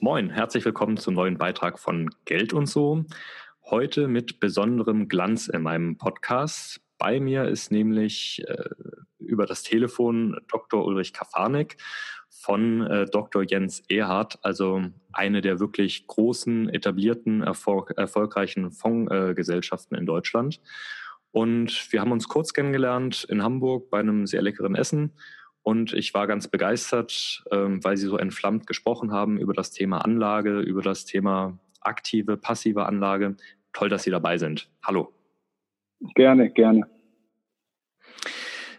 Moin, herzlich willkommen zum neuen Beitrag von Geld und so. Heute mit besonderem Glanz in meinem Podcast. Bei mir ist nämlich äh, über das Telefon Dr. Ulrich Kafanek von äh, Dr. Jens Erhardt, also eine der wirklich großen, etablierten, erfolg erfolgreichen Fondsgesellschaften äh, in Deutschland. Und wir haben uns kurz kennengelernt in Hamburg bei einem sehr leckeren Essen und ich war ganz begeistert, ähm, weil Sie so entflammt gesprochen haben über das Thema Anlage, über das Thema aktive, passive Anlage. Toll, dass Sie dabei sind. Hallo. Gerne, gerne.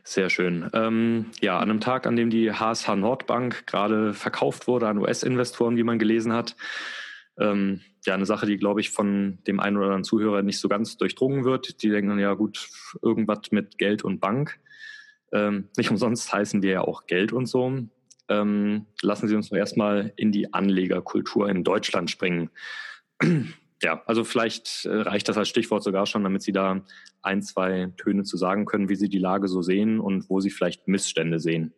Sehr schön. Ähm, ja, an einem Tag, an dem die HSH Nordbank gerade verkauft wurde an US-Investoren, wie man gelesen hat, ähm, ja, eine Sache, die, glaube ich, von dem einen oder anderen Zuhörer nicht so ganz durchdrungen wird. Die denken, ja gut, irgendwas mit Geld und Bank. Ähm, nicht umsonst heißen wir ja auch Geld und so. Ähm, lassen Sie uns nur erstmal in die Anlegerkultur in Deutschland springen. ja, also vielleicht äh, reicht das als Stichwort sogar schon, damit Sie da ein, zwei Töne zu sagen können, wie Sie die Lage so sehen und wo Sie vielleicht Missstände sehen.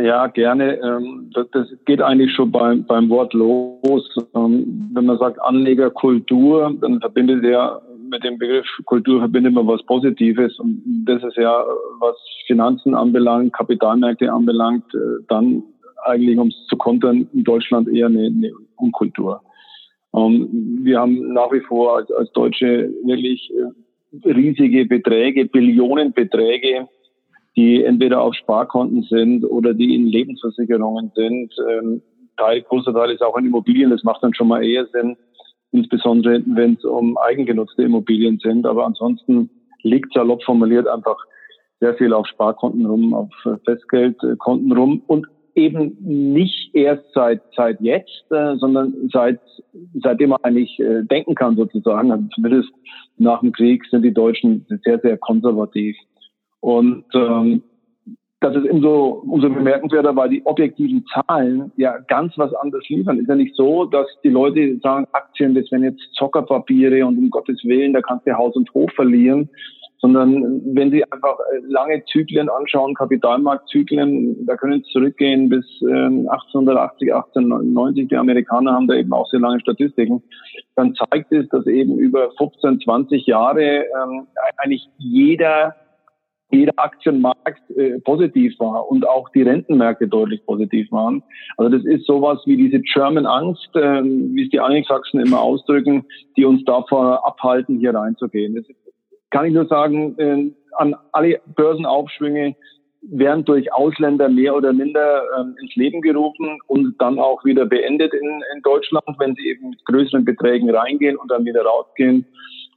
Ja, gerne. Ähm, das geht eigentlich schon beim, beim Wort los. Ähm, wenn man sagt Anlegerkultur, dann verbindet er mit dem Begriff Kultur verbindet man was Positives und das ist ja, was Finanzen anbelangt, Kapitalmärkte anbelangt, äh, dann eigentlich, um es zu kontern, in Deutschland eher eine, eine Unkultur. Ähm, wir haben nach wie vor als, als Deutsche wirklich äh, riesige Beträge, Billionenbeträge, die entweder auf Sparkonten sind oder die in Lebensversicherungen sind. Ähm, Teil, großer Teil ist auch in Immobilien, das macht dann schon mal eher Sinn insbesondere wenn es um eigengenutzte Immobilien sind. Aber ansonsten liegt salopp formuliert einfach sehr viel auf Sparkonten rum, auf Festgeldkonten rum und eben nicht erst seit seit jetzt, äh, sondern seit seitdem man eigentlich äh, denken kann sozusagen. Also zumindest nach dem Krieg sind die Deutschen sehr sehr konservativ und ähm, das ist umso, umso bemerkenswerter, weil die objektiven Zahlen ja ganz was anderes liefern. Ist ja nicht so, dass die Leute sagen, Aktien, das wären jetzt Zockerpapiere und um Gottes Willen, da kannst du Haus und Hof verlieren. Sondern wenn Sie einfach äh, lange Zyklen anschauen, Kapitalmarktzyklen, da können Sie zurückgehen bis 1880, ähm, 1890, die Amerikaner haben da eben auch sehr lange Statistiken, dann zeigt es, dass eben über 15, 20 Jahre ähm, eigentlich jeder jeder Aktienmarkt äh, positiv war und auch die Rentenmärkte deutlich positiv waren. Also das ist sowas wie diese German Angst, äh, wie es die Angelsachsen immer ausdrücken, die uns davor abhalten, hier reinzugehen. Das kann ich nur sagen, äh, an alle Börsenaufschwünge werden durch Ausländer mehr oder minder ähm, ins Leben gerufen und dann auch wieder beendet in, in Deutschland, wenn sie eben mit größeren Beträgen reingehen und dann wieder rausgehen.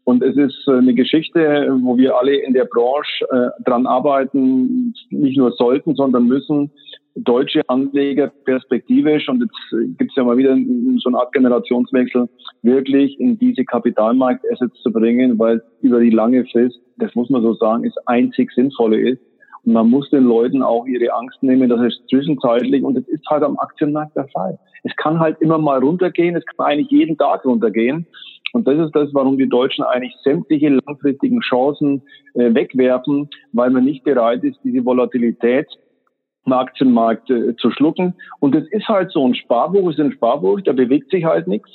Und es ist äh, eine Geschichte, wo wir alle in der Branche äh, dran arbeiten, nicht nur sollten, sondern müssen, deutsche Anleger perspektivisch, und jetzt gibt es ja mal wieder so eine Art Generationswechsel, wirklich in diese Kapitalmarktassets zu bringen, weil über die lange Frist, das muss man so sagen, ist einzig sinnvolle ist. Und man muss den Leuten auch ihre Angst nehmen, dass es zwischenzeitlich, und es ist halt am Aktienmarkt der Fall. Es kann halt immer mal runtergehen, es kann eigentlich jeden Tag runtergehen. Und das ist das, warum die Deutschen eigentlich sämtliche langfristigen Chancen äh, wegwerfen, weil man nicht bereit ist, diese Volatilität im Aktienmarkt äh, zu schlucken. Und es ist halt so, ein Sparbuch ist ein Sparbuch, da bewegt sich halt nichts,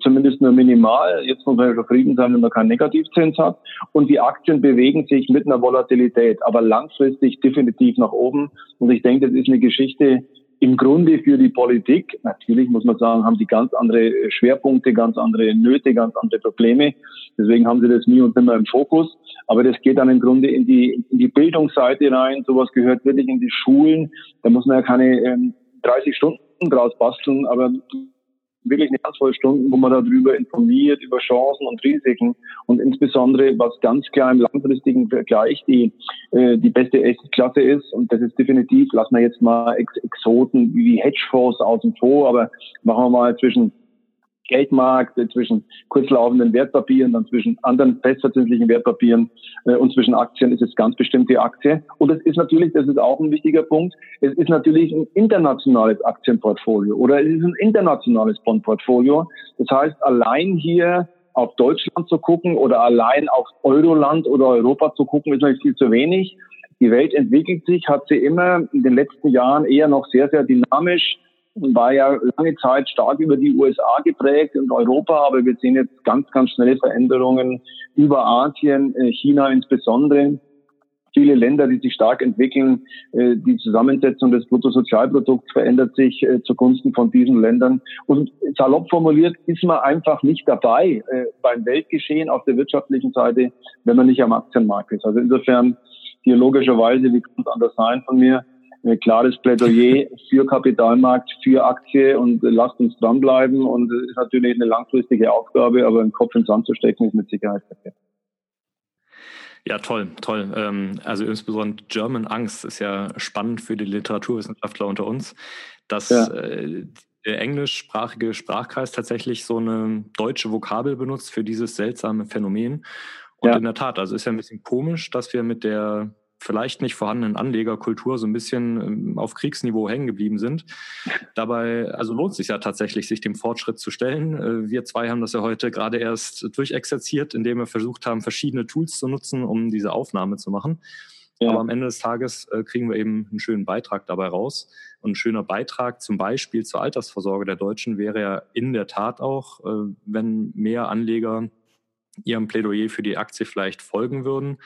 zumindest nur minimal. Jetzt muss man ja zufrieden sein, wenn man keinen Negativzins hat. Und die Aktien bewegen sich mit einer Volatilität, aber langfristig definitiv nach oben. Und ich denke, das ist eine Geschichte, im Grunde für die Politik, natürlich muss man sagen, haben die ganz andere Schwerpunkte, ganz andere Nöte, ganz andere Probleme. Deswegen haben sie das nie und immer im Fokus. Aber das geht dann im Grunde in die, in die Bildungsseite rein. Sowas gehört wirklich in die Schulen. Da muss man ja keine ähm, 30 Stunden draus basteln, aber wirklich eine Handvoll Stunden, wo man darüber informiert, über Chancen und Risiken und insbesondere, was ganz klar im langfristigen Vergleich die, äh, die beste Klasse ist. Und das ist definitiv, lassen wir jetzt mal Ex Exoten wie Hedgefonds außen vor, aber machen wir mal zwischen Geldmarkt, zwischen kurzlaufenden Wertpapieren, dann zwischen anderen festverzinslichen Wertpapieren äh, und zwischen Aktien ist es ganz bestimmt die Aktie. Und es ist natürlich, das ist auch ein wichtiger Punkt, es ist natürlich ein internationales Aktienportfolio oder es ist ein internationales Bondportfolio. Das heißt, allein hier auf Deutschland zu gucken oder allein auf Euroland oder Europa zu gucken, ist natürlich viel zu wenig. Die Welt entwickelt sich, hat sie immer in den letzten Jahren eher noch sehr, sehr dynamisch war ja lange Zeit stark über die USA geprägt und Europa, aber wir sehen jetzt ganz, ganz schnelle Veränderungen über Asien, äh, China insbesondere viele Länder, die sich stark entwickeln. Äh, die Zusammensetzung des Bruttosozialprodukts verändert sich äh, zugunsten von diesen Ländern. Und salopp formuliert ist man einfach nicht dabei beim Weltgeschehen auf der wirtschaftlichen Seite, wenn man nicht am Aktienmarkt ist. Also insofern hier logischerweise, wie kann es anders sein von mir, ein klares Plädoyer für Kapitalmarkt, für Aktie und lasst uns dranbleiben. Und es ist natürlich eine langfristige Aufgabe, aber einen Kopf ins Sand zu stecken ist mit Sicherheit verkehrt. Ja, toll, toll. Ähm, also insbesondere German Angst ist ja spannend für die Literaturwissenschaftler unter uns, dass ja. Äh, der englischsprachige Sprachkreis tatsächlich so eine deutsche Vokabel benutzt für dieses seltsame Phänomen. Und ja. in der Tat, also ist ja ein bisschen komisch, dass wir mit der vielleicht nicht vorhandenen Anlegerkultur so ein bisschen ähm, auf Kriegsniveau hängen geblieben sind. Dabei, also lohnt es sich ja tatsächlich, sich dem Fortschritt zu stellen. Äh, wir zwei haben das ja heute gerade erst durchexerziert, indem wir versucht haben, verschiedene Tools zu nutzen, um diese Aufnahme zu machen. Ja. Aber am Ende des Tages äh, kriegen wir eben einen schönen Beitrag dabei raus. Und ein schöner Beitrag zum Beispiel zur Altersvorsorge der Deutschen wäre ja in der Tat auch, äh, wenn mehr Anleger Ihrem Plädoyer für die Aktie vielleicht folgen würden,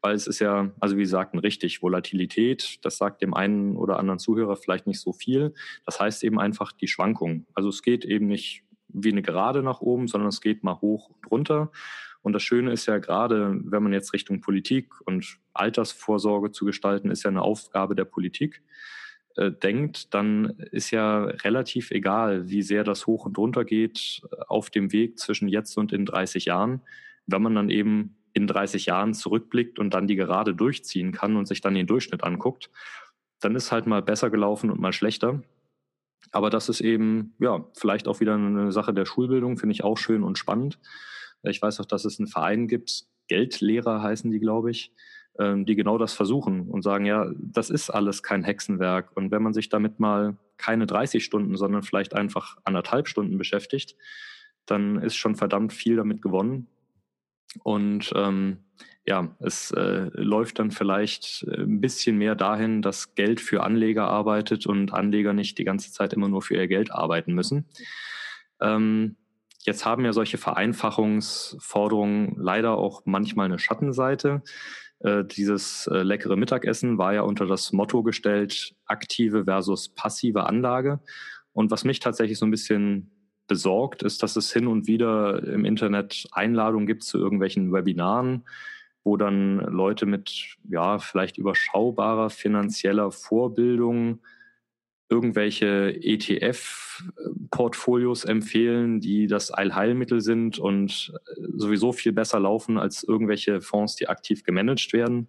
weil es ist ja, also wie sagten, richtig, Volatilität, das sagt dem einen oder anderen Zuhörer vielleicht nicht so viel. Das heißt eben einfach die Schwankung. Also es geht eben nicht wie eine Gerade nach oben, sondern es geht mal hoch und runter. Und das Schöne ist ja gerade, wenn man jetzt Richtung Politik und Altersvorsorge zu gestalten, ist ja eine Aufgabe der Politik äh, denkt, dann ist ja relativ egal, wie sehr das hoch und runter geht auf dem Weg zwischen jetzt und in 30 Jahren, wenn man dann eben in 30 Jahren zurückblickt und dann die Gerade durchziehen kann und sich dann den Durchschnitt anguckt, dann ist halt mal besser gelaufen und mal schlechter. Aber das ist eben, ja, vielleicht auch wieder eine Sache der Schulbildung, finde ich auch schön und spannend. Ich weiß auch, dass es einen Verein gibt, Geldlehrer heißen die, glaube ich, ähm, die genau das versuchen und sagen, ja, das ist alles kein Hexenwerk. Und wenn man sich damit mal keine 30 Stunden, sondern vielleicht einfach anderthalb Stunden beschäftigt, dann ist schon verdammt viel damit gewonnen. Und ähm, ja, es äh, läuft dann vielleicht äh, ein bisschen mehr dahin, dass Geld für Anleger arbeitet und Anleger nicht die ganze Zeit immer nur für ihr Geld arbeiten müssen. Ähm, jetzt haben ja solche Vereinfachungsforderungen leider auch manchmal eine Schattenseite. Äh, dieses äh, leckere Mittagessen war ja unter das Motto gestellt, aktive versus passive Anlage. Und was mich tatsächlich so ein bisschen besorgt, ist, dass es hin und wieder im Internet Einladungen gibt zu irgendwelchen Webinaren, wo dann Leute mit ja vielleicht überschaubarer finanzieller Vorbildung irgendwelche ETF-Portfolios empfehlen, die das Allheilmittel sind und sowieso viel besser laufen als irgendwelche Fonds, die aktiv gemanagt werden.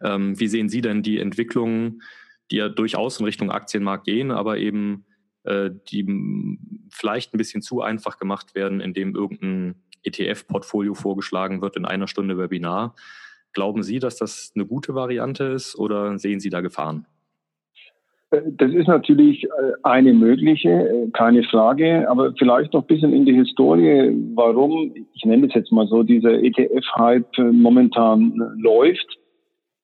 Ähm, wie sehen Sie denn die Entwicklungen, die ja durchaus in Richtung Aktienmarkt gehen, aber eben äh, die vielleicht ein bisschen zu einfach gemacht werden, indem irgendein ETF-Portfolio vorgeschlagen wird in einer Stunde Webinar. Glauben Sie, dass das eine gute Variante ist oder sehen Sie da Gefahren? Äh, das ist natürlich äh, eine mögliche, keine Frage, aber vielleicht noch ein bisschen in die Historie, warum, ich nenne es jetzt mal so, dieser ETF-Hype momentan läuft.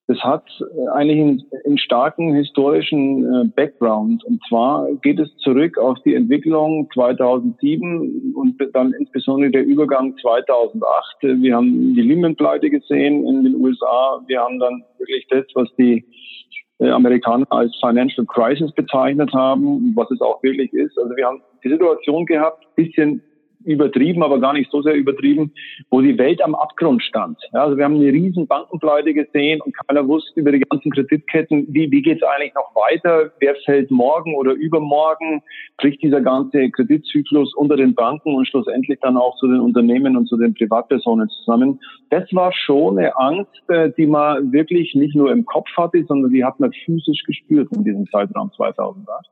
Das hat äh, eigentlich einen, einen starken historischen äh, Background. Und zwar geht es zurück auf die Entwicklung 2007 und dann insbesondere der Übergang 2008. Wir haben die Lehman-Pleite gesehen in den USA. Wir haben dann wirklich das, was die äh, Amerikaner als Financial Crisis bezeichnet haben, was es auch wirklich ist. Also wir haben die Situation gehabt, bisschen übertrieben, aber gar nicht so sehr übertrieben, wo die Welt am Abgrund stand. Ja, also wir haben eine riesen Bankenpleite gesehen und keiner wusste über die ganzen Kreditketten, wie, wie geht es eigentlich noch weiter, wer fällt morgen oder übermorgen, bricht dieser ganze Kreditzyklus unter den Banken und schlussendlich dann auch zu den Unternehmen und zu den Privatpersonen zusammen. Das war schon eine Angst, äh, die man wirklich nicht nur im Kopf hatte, sondern die hat man physisch gespürt in diesem Zeitraum 2008.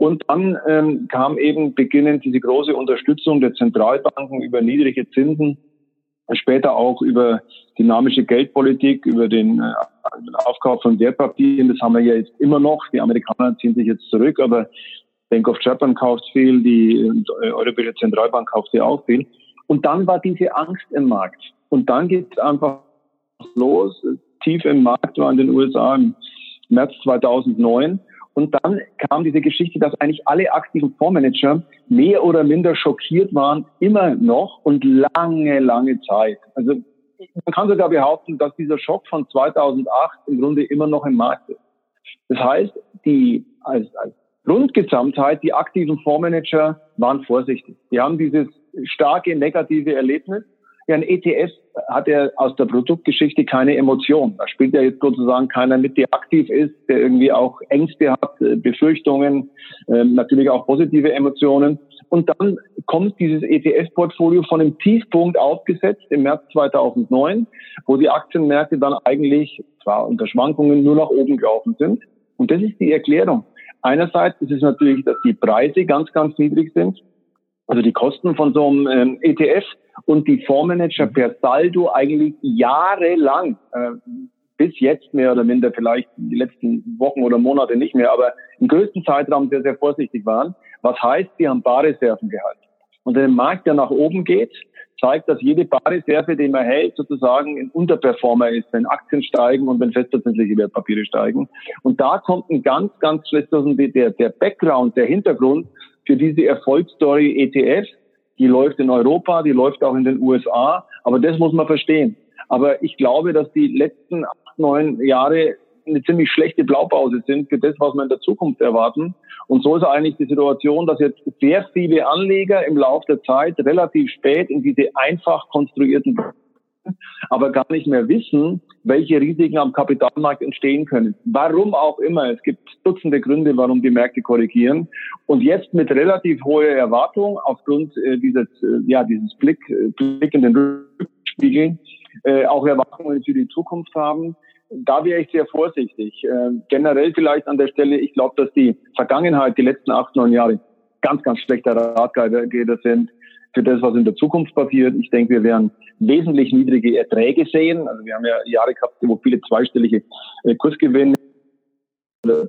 Und dann ähm, kam eben beginnend diese große Unterstützung der Zentralbanken über niedrige Zinsen, später auch über dynamische Geldpolitik, über den äh, Aufkauf von Wertpapieren. Das haben wir ja jetzt immer noch. Die Amerikaner ziehen sich jetzt zurück, aber Bank of Japan kauft viel, die äh, Europäische Zentralbank kauft ja auch viel. Und dann war diese Angst im Markt. Und dann geht es einfach los. tief im Markt war in den USA im März 2009. Und dann kam diese Geschichte, dass eigentlich alle aktiven Fondsmanager mehr oder minder schockiert waren, immer noch und lange, lange Zeit. Also man kann sogar behaupten, dass dieser Schock von 2008 im Grunde immer noch im Markt ist. Das heißt, die als, als Grundgesamtheit, die aktiven Fondsmanager waren vorsichtig. Die haben dieses starke negative Erlebnis. Ja, ein ETF hat ja aus der Produktgeschichte keine Emotion. Da spielt ja jetzt sozusagen keiner mit, der aktiv ist, der irgendwie auch Ängste hat, äh, Befürchtungen, äh, natürlich auch positive Emotionen. Und dann kommt dieses ETF-Portfolio von einem Tiefpunkt aufgesetzt im März 2009, wo die Aktienmärkte dann eigentlich zwar unter Schwankungen nur nach oben gelaufen sind. Und das ist die Erklärung. Einerseits ist es natürlich, dass die Preise ganz, ganz niedrig sind. Also die Kosten von so einem ähm, ETF und die Fondsmanager per Saldo eigentlich jahrelang, äh, bis jetzt mehr oder minder, vielleicht die letzten Wochen oder Monate nicht mehr, aber im größten Zeitraum sehr, sehr vorsichtig waren. Was heißt, sie haben Barreserven gehalten. Und wenn der Markt ja nach oben geht, zeigt, dass jede Barreserve, die man hält, sozusagen ein Unterperformer ist, wenn Aktien steigen und wenn festverzinsliche Wertpapiere steigen. Und da kommt ein ganz, ganz schlechtes, der, der Background, der Hintergrund für diese Erfolgsstory ETF. Die läuft in Europa, die läuft auch in den USA. Aber das muss man verstehen. Aber ich glaube, dass die letzten acht, neun Jahre eine ziemlich schlechte Blaupause sind für das, was wir in der Zukunft erwarten. Und so ist eigentlich die Situation, dass jetzt sehr viele Anleger im Laufe der Zeit relativ spät in diese einfach konstruierten aber gar nicht mehr wissen, welche Risiken am Kapitalmarkt entstehen können. Warum auch immer. Es gibt Dutzende Gründe, warum die Märkte korrigieren. Und jetzt mit relativ hoher Erwartung aufgrund äh, dieses, äh, ja, dieses Blick, äh, Blick in den Rückspiegel, äh, auch Erwartungen für die Zukunft haben, da wäre ich sehr vorsichtig. Äh, generell vielleicht an der Stelle, ich glaube, dass die Vergangenheit, die letzten acht, neun Jahre, ganz, ganz schlechter Ratgeber sind für das, was in der Zukunft passiert. Ich denke, wir werden wesentlich niedrige Erträge sehen. Also wir haben ja Jahre gehabt, wo viele zweistellige äh, Kursgewinne,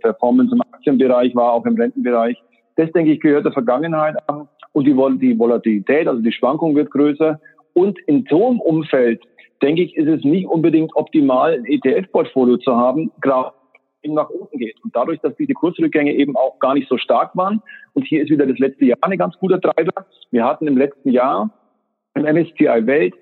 Performance im Aktienbereich war, auch im Rentenbereich. Das, denke ich, gehört der Vergangenheit an. Und die, Volatilität, also die Schwankung wird größer. Und in so einem Umfeld denke ich, ist es nicht unbedingt optimal, ein ETF-Portfolio zu haben, gerade nach unten geht. Und dadurch, dass diese Kursrückgänge eben auch gar nicht so stark waren, und hier ist wieder das letzte Jahr ein ganz guter Treiber. Wir hatten im letzten Jahr im MSCI Welt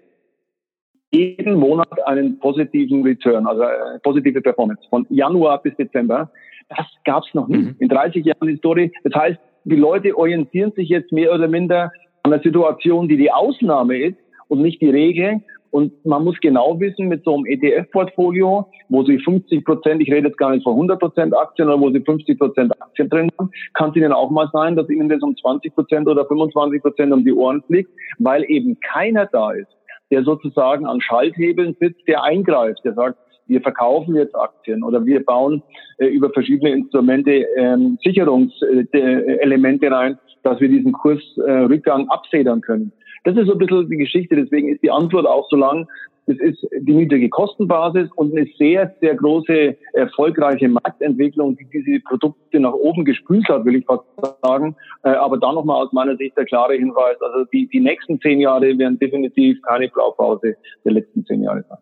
jeden Monat einen positiven Return, also positive Performance von Januar bis Dezember. Das gab es noch nie mhm. in 30 Jahren Historie. Das heißt, die Leute orientieren sich jetzt mehr oder minder an der Situation, die die Ausnahme ist und nicht die Regel. Und man muss genau wissen, mit so einem ETF-Portfolio, wo Sie 50 Prozent, ich rede jetzt gar nicht von 100 Prozent Aktien, oder wo Sie 50 Prozent Aktien drin haben, kann es Ihnen auch mal sein, dass Ihnen das um 20 Prozent oder 25 Prozent um die Ohren fliegt, weil eben keiner da ist, der sozusagen an Schalthebeln sitzt, der eingreift, der sagt, wir verkaufen jetzt Aktien oder wir bauen äh, über verschiedene Instrumente ähm, Sicherungselemente rein, dass wir diesen Kursrückgang äh, abfedern können. Das ist so ein bisschen die Geschichte, deswegen ist die Antwort auch so lang. Es ist die niedrige Kostenbasis und eine sehr, sehr große, erfolgreiche Marktentwicklung, die diese Produkte nach oben gespült hat, will ich fast sagen. Äh, aber da nochmal aus meiner Sicht der klare Hinweis, also die, die nächsten zehn Jahre werden definitiv keine Blaupause der letzten zehn Jahre sein.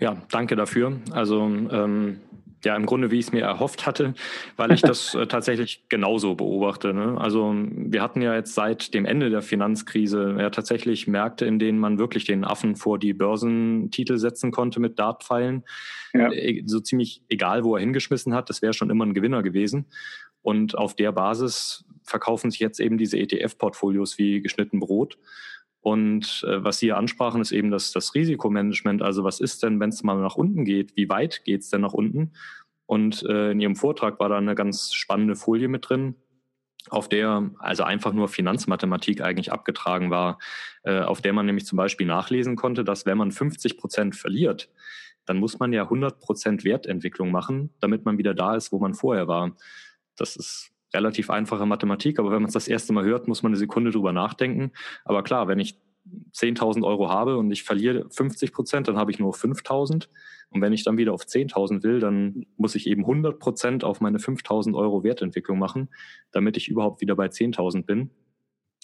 Ja, danke dafür. Also ähm, ja, im Grunde, wie ich es mir erhofft hatte, weil ich das äh, tatsächlich genauso beobachte. Ne? Also wir hatten ja jetzt seit dem Ende der Finanzkrise ja tatsächlich Märkte, in denen man wirklich den Affen vor die Börsentitel setzen konnte mit Dartpfeilen. Ja. Äh, so ziemlich egal, wo er hingeschmissen hat, das wäre schon immer ein Gewinner gewesen. Und auf der Basis verkaufen sich jetzt eben diese ETF-Portfolios wie geschnitten Brot. Und äh, was Sie hier ansprachen, ist eben das, das Risikomanagement. Also was ist denn, wenn es mal nach unten geht? Wie weit geht es denn nach unten? Und äh, in Ihrem Vortrag war da eine ganz spannende Folie mit drin, auf der also einfach nur Finanzmathematik eigentlich abgetragen war, äh, auf der man nämlich zum Beispiel nachlesen konnte, dass wenn man 50 Prozent verliert, dann muss man ja 100 Prozent Wertentwicklung machen, damit man wieder da ist, wo man vorher war. Das ist relativ einfache Mathematik, aber wenn man es das erste Mal hört, muss man eine Sekunde drüber nachdenken. Aber klar, wenn ich 10.000 Euro habe und ich verliere 50 Prozent, dann habe ich nur 5.000. Und wenn ich dann wieder auf 10.000 will, dann muss ich eben 100 Prozent auf meine 5.000 Euro Wertentwicklung machen, damit ich überhaupt wieder bei 10.000 bin.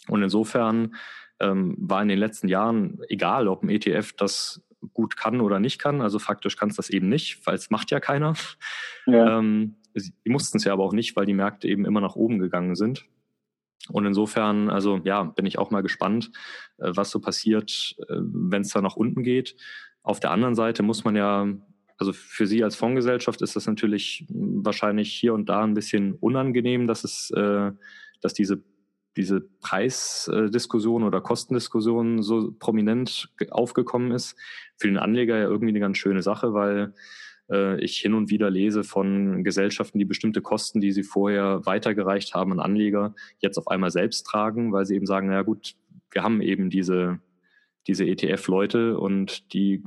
Und insofern ähm, war in den letzten Jahren, egal ob ein ETF das gut kann oder nicht kann. Also faktisch kann es das eben nicht, weil es macht ja keiner. Ja. Ähm, die mussten es ja aber auch nicht, weil die Märkte eben immer nach oben gegangen sind. Und insofern, also ja, bin ich auch mal gespannt, äh, was so passiert, äh, wenn es da nach unten geht. Auf der anderen Seite muss man ja, also für Sie als Fondsgesellschaft ist das natürlich wahrscheinlich hier und da ein bisschen unangenehm, dass es, äh, dass diese diese Preisdiskussion oder Kostendiskussion so prominent aufgekommen ist. Für den Anleger ja irgendwie eine ganz schöne Sache, weil äh, ich hin und wieder lese von Gesellschaften, die bestimmte Kosten, die sie vorher weitergereicht haben an Anleger, jetzt auf einmal selbst tragen, weil sie eben sagen, na gut, wir haben eben diese, diese ETF-Leute und die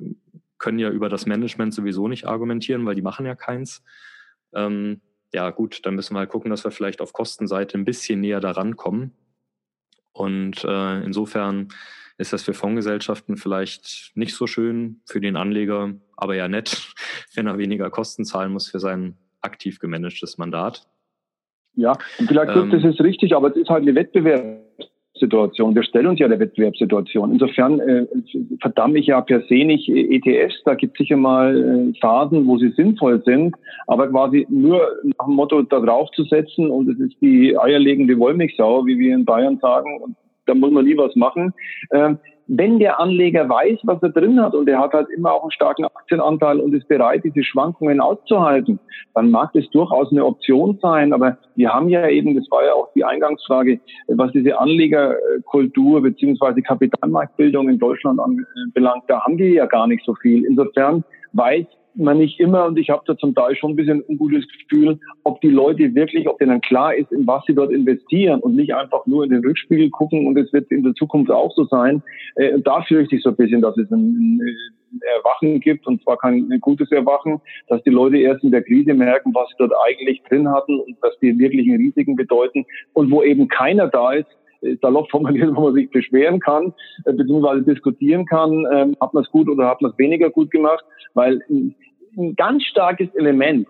können ja über das Management sowieso nicht argumentieren, weil die machen ja keins. Ähm, ja gut, dann müssen wir halt gucken, dass wir vielleicht auf Kostenseite ein bisschen näher daran kommen. Und äh, insofern ist das für Fondsgesellschaften vielleicht nicht so schön, für den Anleger aber ja nett, wenn er weniger Kosten zahlen muss für sein aktiv gemanagtes Mandat. Ja, und vielleicht ähm, das ist richtig, aber es ist halt eine Wettbewerbssituation. Wir stellen uns ja der Wettbewerbssituation. Insofern äh, verdamme ich ja per se nicht ETFs. Da gibt es sicher mal äh, Phasen, wo sie sinnvoll sind, aber quasi nur nach dem Motto da drauf zu setzen und es ist die eierlegende Wollmilchsau, wie wir in Bayern sagen, und da muss man nie was machen. Ähm, wenn der Anleger weiß, was er drin hat und er hat halt immer auch einen starken Aktienanteil und ist bereit, diese Schwankungen auszuhalten, dann mag das durchaus eine Option sein. Aber wir haben ja eben, das war ja auch die Eingangsfrage, was diese Anlegerkultur beziehungsweise Kapitalmarktbildung in Deutschland anbelangt, da haben wir ja gar nicht so viel. Insofern weiß man nicht immer, und ich habe da zum Teil schon ein bisschen ein ungutes Gefühl, ob die Leute wirklich, ob denen klar ist, in was sie dort investieren und nicht einfach nur in den Rückspiegel gucken. Und es wird in der Zukunft auch so sein. Äh, da fürchte ich so ein bisschen, dass es ein, ein Erwachen gibt. Und zwar kein ein gutes Erwachen, dass die Leute erst in der Krise merken, was sie dort eigentlich drin hatten und was die wirklichen Risiken bedeuten. Und wo eben keiner da ist, äh, salopp formuliert, wo man sich beschweren kann, äh, beziehungsweise diskutieren kann, ähm, hat man es gut oder hat man es weniger gut gemacht, weil ein ganz starkes Element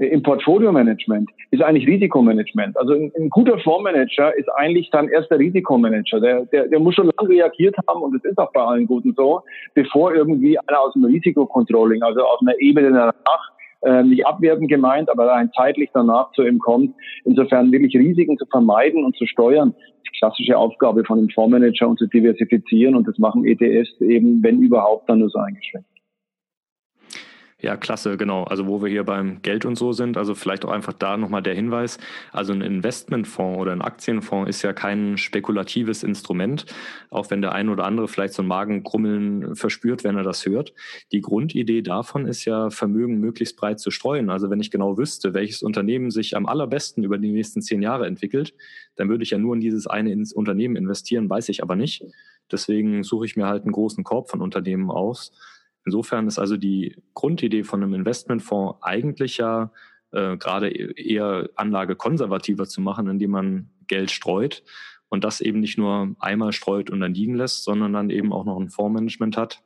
im Portfolio-Management ist eigentlich Risikomanagement. Also ein, ein, guter Fondsmanager ist eigentlich dann erst der Risikomanager. Der, der, der muss schon lange reagiert haben, und das ist auch bei allen Guten so, bevor irgendwie einer aus dem Risikocontrolling, also aus einer Ebene danach, äh, nicht abwertend gemeint, aber rein zeitlich danach zu ihm kommt. Insofern wirklich Risiken zu vermeiden und zu steuern, die klassische Aufgabe von einem Fondsmanager und zu diversifizieren. Und das machen ETFs eben, wenn überhaupt, dann nur so eingeschränkt. Ja, klasse, genau. Also wo wir hier beim Geld und so sind, also vielleicht auch einfach da nochmal der Hinweis. Also ein Investmentfonds oder ein Aktienfonds ist ja kein spekulatives Instrument, auch wenn der ein oder andere vielleicht so ein Magenkrummeln verspürt, wenn er das hört. Die Grundidee davon ist ja, Vermögen möglichst breit zu streuen. Also wenn ich genau wüsste, welches Unternehmen sich am allerbesten über die nächsten zehn Jahre entwickelt, dann würde ich ja nur in dieses eine Unternehmen investieren, weiß ich aber nicht. Deswegen suche ich mir halt einen großen Korb von Unternehmen aus Insofern ist also die Grundidee von einem Investmentfonds eigentlich ja äh, gerade eher Anlage konservativer zu machen, indem man Geld streut und das eben nicht nur einmal streut und dann liegen lässt, sondern dann eben auch noch ein Fondsmanagement hat,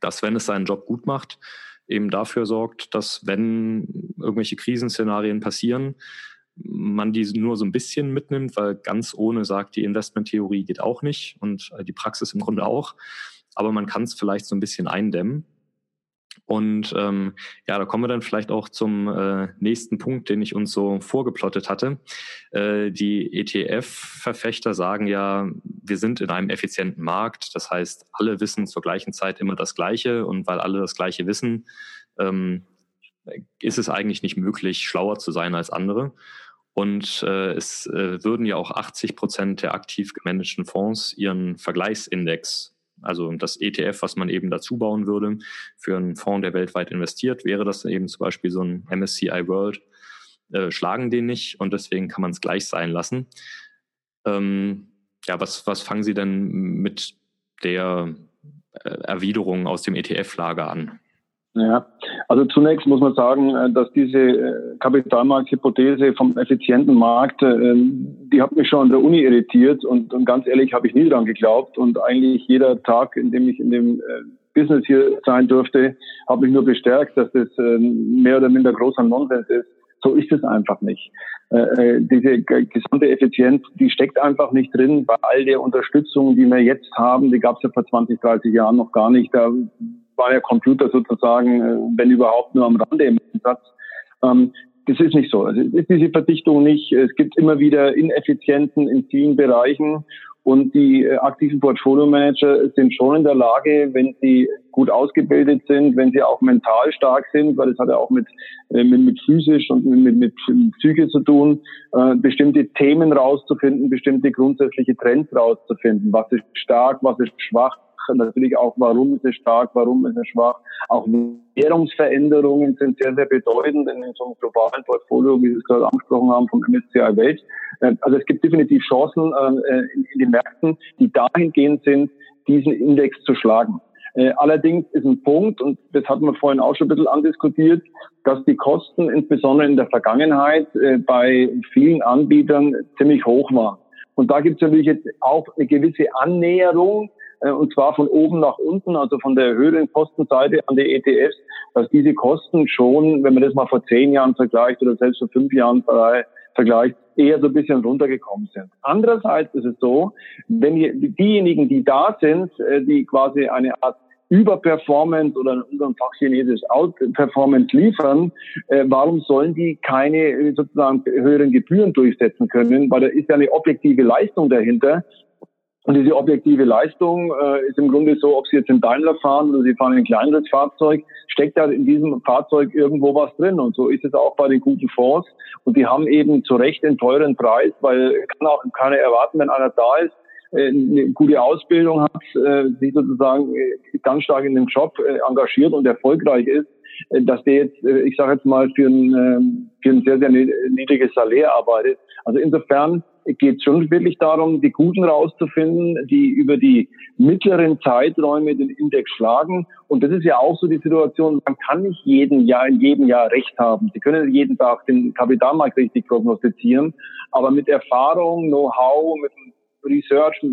das, wenn es seinen Job gut macht, eben dafür sorgt, dass wenn irgendwelche Krisenszenarien passieren, man die nur so ein bisschen mitnimmt, weil ganz ohne sagt die Investmenttheorie geht auch nicht und die Praxis im Grunde auch aber man kann es vielleicht so ein bisschen eindämmen. Und ähm, ja, da kommen wir dann vielleicht auch zum äh, nächsten Punkt, den ich uns so vorgeplottet hatte. Äh, die ETF-Verfechter sagen ja, wir sind in einem effizienten Markt. Das heißt, alle wissen zur gleichen Zeit immer das Gleiche. Und weil alle das Gleiche wissen, ähm, ist es eigentlich nicht möglich, schlauer zu sein als andere. Und äh, es äh, würden ja auch 80 Prozent der aktiv gemanagten Fonds ihren Vergleichsindex also das ETF, was man eben dazu bauen würde für einen Fonds, der weltweit investiert, wäre das eben zum Beispiel so ein MSCI World, äh, schlagen den nicht und deswegen kann man es gleich sein lassen. Ähm, ja, was, was fangen Sie denn mit der äh, Erwiderung aus dem ETF-Lager an? Ja, also zunächst muss man sagen, äh, dass diese äh, Kapitalmarkthypothese vom effizienten Markt, äh, die hat mich schon an der Uni irritiert und, und ganz ehrlich habe ich nie daran geglaubt und eigentlich jeder Tag, in dem ich in dem Business hier sein durfte, hat mich nur bestärkt, dass das mehr oder minder großer Nonsens ist. So ist es einfach nicht. diese gesamte Effizienz, die steckt einfach nicht drin bei all der Unterstützung, die wir jetzt haben. Die gab es ja vor 20, 30 Jahren noch gar nicht. Da war ja Computer sozusagen, äh, wenn überhaupt nur am Rande im Einsatz. Ähm, das ist nicht so. Also es ist diese Verdichtung nicht. Es gibt immer wieder Ineffizienzen in vielen Bereichen und die äh, aktiven Portfolio-Manager sind schon in der Lage, wenn sie gut ausgebildet sind, wenn sie auch mental stark sind, weil das hat ja auch mit, äh, mit, mit physisch und mit, mit, mit Psyche zu tun, äh, bestimmte Themen rauszufinden, bestimmte grundsätzliche Trends rauszufinden. Was ist stark, was ist schwach, natürlich auch, warum ist es stark, warum ist es schwach. Auch Währungsveränderungen sind sehr, sehr bedeutend in so einem globalen Portfolio, wie Sie es gerade angesprochen haben, vom MSCI Welt. Äh, also es gibt definitiv Chancen äh, in den Märkten, die dahingehend sind, diesen Index zu schlagen. Äh, allerdings ist ein Punkt, und das hatten wir vorhin auch schon ein bisschen andiskutiert, dass die Kosten insbesondere in der Vergangenheit bei vielen Anbietern ziemlich hoch waren. Und da gibt es natürlich jetzt auch eine gewisse Annäherung äh, und zwar von oben nach unten, also von der höheren Kostenseite an die ETFs, dass diese Kosten schon, wenn man das mal vor zehn Jahren vergleicht oder selbst vor fünf Jahren vergleicht, eher so ein bisschen runtergekommen sind. Andererseits ist es so, wenn die, diejenigen, die da sind, äh, die quasi eine Art Überperformance oder in unserem Fachchinesisch Outperformance liefern, äh, warum sollen die keine äh, sozusagen höheren Gebühren durchsetzen können? Weil da ist ja eine objektive Leistung dahinter, und diese objektive Leistung äh, ist im Grunde so, ob Sie jetzt in Daimler fahren oder Sie fahren in ein kleineres Fahrzeug, steckt da in diesem Fahrzeug irgendwo was drin. Und so ist es auch bei den guten Fonds. Und die haben eben zu Recht einen teuren Preis, weil kann auch keiner erwarten, wenn einer da ist, äh, eine gute Ausbildung hat, äh, sich sozusagen äh, ganz stark in dem Job äh, engagiert und erfolgreich ist, dass der jetzt, ich sage jetzt mal, für ein, ähm, für ein sehr, sehr niedriges Salär arbeitet. Also insofern geht schon wirklich darum, die Guten rauszufinden, die über die mittleren Zeiträume den Index schlagen. Und das ist ja auch so die Situation, man kann nicht jeden Jahr, in jedem Jahr Recht haben. Sie können jeden Tag den Kapitalmarkt richtig prognostizieren, aber mit Erfahrung, Know-how, mit Research,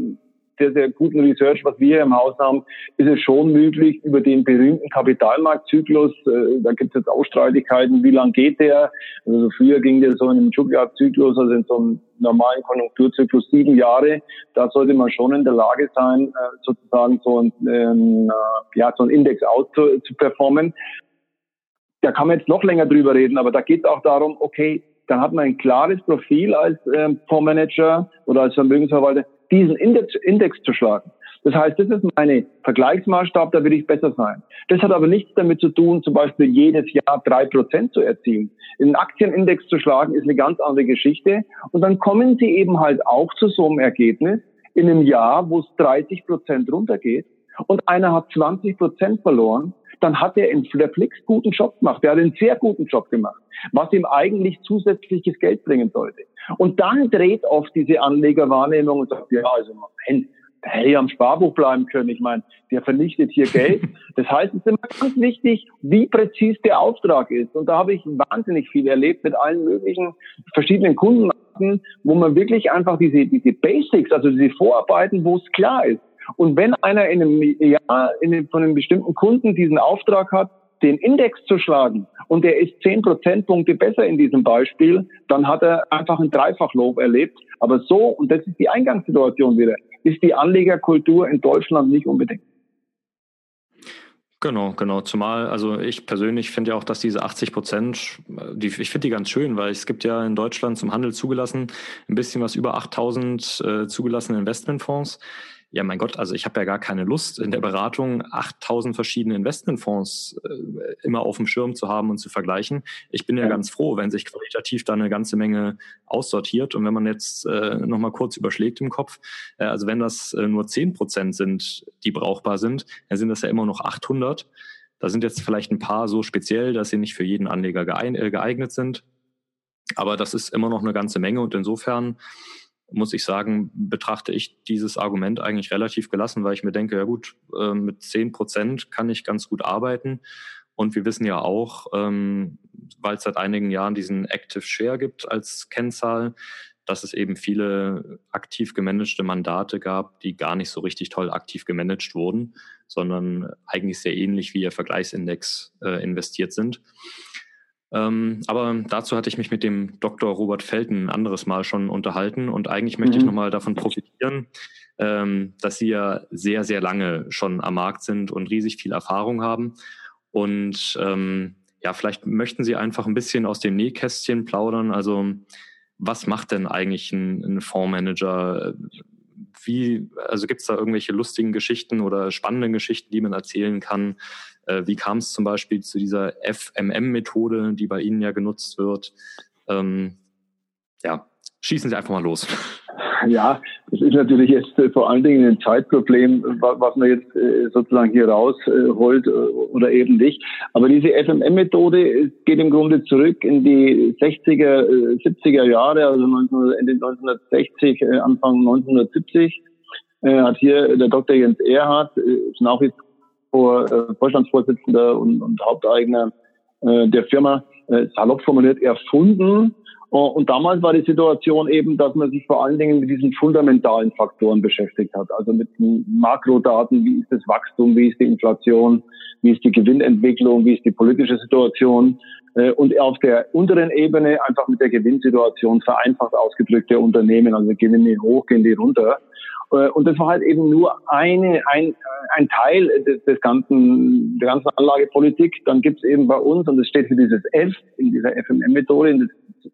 sehr, sehr guten Research, was wir im Haus haben, ist es schon möglich, über den berühmten Kapitalmarktzyklus, äh, da gibt es jetzt auch Streitigkeiten, wie lang geht der? Also früher ging der so in einem Jubiläarzyklus, also in so einem normalen Konjunkturzyklus sieben Jahre. Da sollte man schon in der Lage sein, äh, sozusagen so ein, ähm, äh, ja, so ein Index out zu, zu performen. Da kann man jetzt noch länger drüber reden, aber da geht es auch darum, okay, dann hat man ein klares Profil als ähm, Fondsmanager oder als Vermögensverwalter, diesen Index, Index zu schlagen. Das heißt, das ist meine Vergleichsmaßstab, da will ich besser sein. Das hat aber nichts damit zu tun, zum Beispiel jedes Jahr drei Prozent zu erzielen. Den Aktienindex zu schlagen ist eine ganz andere Geschichte. Und dann kommen Sie eben halt auch zu so einem Ergebnis in einem Jahr, wo es 30 Prozent runtergeht und einer hat 20 Prozent verloren, dann hat er in Flix guten Job gemacht. Der hat einen sehr guten Job gemacht, was ihm eigentlich zusätzliches Geld bringen sollte. Und dann dreht oft diese Anlegerwahrnehmung und sagt, ja, also Moment, der hätte ja am Sparbuch bleiben können. Ich meine, der vernichtet hier Geld. Das heißt, es ist immer ganz wichtig, wie präzis der Auftrag ist. Und da habe ich wahnsinnig viel erlebt mit allen möglichen verschiedenen Kunden, wo man wirklich einfach diese, diese Basics, also diese Vorarbeiten, wo es klar ist. Und wenn einer in einem Jahr in einem, von einem bestimmten Kunden diesen Auftrag hat, den Index zu schlagen und der ist zehn Prozentpunkte besser in diesem Beispiel, dann hat er einfach ein Dreifachlob erlebt. Aber so, und das ist die Eingangssituation wieder, ist die Anlegerkultur in Deutschland nicht unbedingt. Genau, genau. Zumal, also ich persönlich finde ja auch, dass diese 80 Prozent, die, ich finde die ganz schön, weil es gibt ja in Deutschland zum Handel zugelassen ein bisschen was über 8000 äh, zugelassene Investmentfonds ja, mein Gott, also ich habe ja gar keine Lust, in der Beratung 8000 verschiedene Investmentfonds äh, immer auf dem Schirm zu haben und zu vergleichen. Ich bin ja, ja, ganz froh, wenn sich qualitativ da eine ganze Menge aussortiert. Und wenn man jetzt äh, nochmal kurz überschlägt im Kopf, äh, also wenn das äh, nur 10 Prozent sind, die brauchbar sind, dann sind das ja immer noch 800. Da sind jetzt vielleicht ein paar so speziell, dass sie nicht für jeden Anleger äh, geeignet sind. Aber das ist immer noch eine ganze Menge und insofern muss ich sagen, betrachte ich dieses Argument eigentlich relativ gelassen, weil ich mir denke, ja gut, äh, mit zehn Prozent kann ich ganz gut arbeiten. Und wir wissen ja auch, ähm, weil es seit einigen Jahren diesen Active Share gibt als Kennzahl, dass es eben viele aktiv gemanagte Mandate gab, die gar nicht so richtig toll aktiv gemanagt wurden, sondern eigentlich sehr ähnlich wie ihr Vergleichsindex äh, investiert sind. Ähm, aber dazu hatte ich mich mit dem Dr. Robert Felten ein anderes Mal schon unterhalten und eigentlich möchte mhm. ich nochmal davon profitieren, ähm, dass Sie ja sehr, sehr lange schon am Markt sind und riesig viel Erfahrung haben. Und ähm, ja, vielleicht möchten Sie einfach ein bisschen aus dem Nähkästchen plaudern. Also was macht denn eigentlich ein, ein Fondsmanager? Wie, also gibt es da irgendwelche lustigen Geschichten oder spannenden Geschichten, die man erzählen kann? Äh, wie kam es zum Beispiel zu dieser FMM-Methode, die bei Ihnen ja genutzt wird? Ähm, ja, schießen Sie einfach mal los. Ja, das ist natürlich jetzt äh, vor allen Dingen ein Zeitproblem, was man jetzt äh, sozusagen hier rausholt äh, oder eben nicht. Aber diese FMM-Methode geht im Grunde zurück in die 60er, 70er Jahre, also 19, Ende 1960, Anfang 1970. Hat hier der Dr. Jens Erhardt, ist nach wie vor Vorstandsvorsitzender und, und Haupteigner der Firma, salopp formuliert erfunden und damals war die Situation eben, dass man sich vor allen Dingen mit diesen fundamentalen Faktoren beschäftigt hat. Also mit Makrodaten, wie ist das Wachstum, wie ist die Inflation, wie ist die Gewinnentwicklung, wie ist die politische Situation. Äh, und auf der unteren Ebene einfach mit der Gewinnsituation vereinfacht ausgedrückte Unternehmen. Also gehen die hoch, gehen die runter. Äh, und das war halt eben nur eine, ein, ein Teil des, des ganzen, der ganzen Anlagepolitik. Dann gibt es eben bei uns, und das steht für dieses F in dieser FMM-Methode,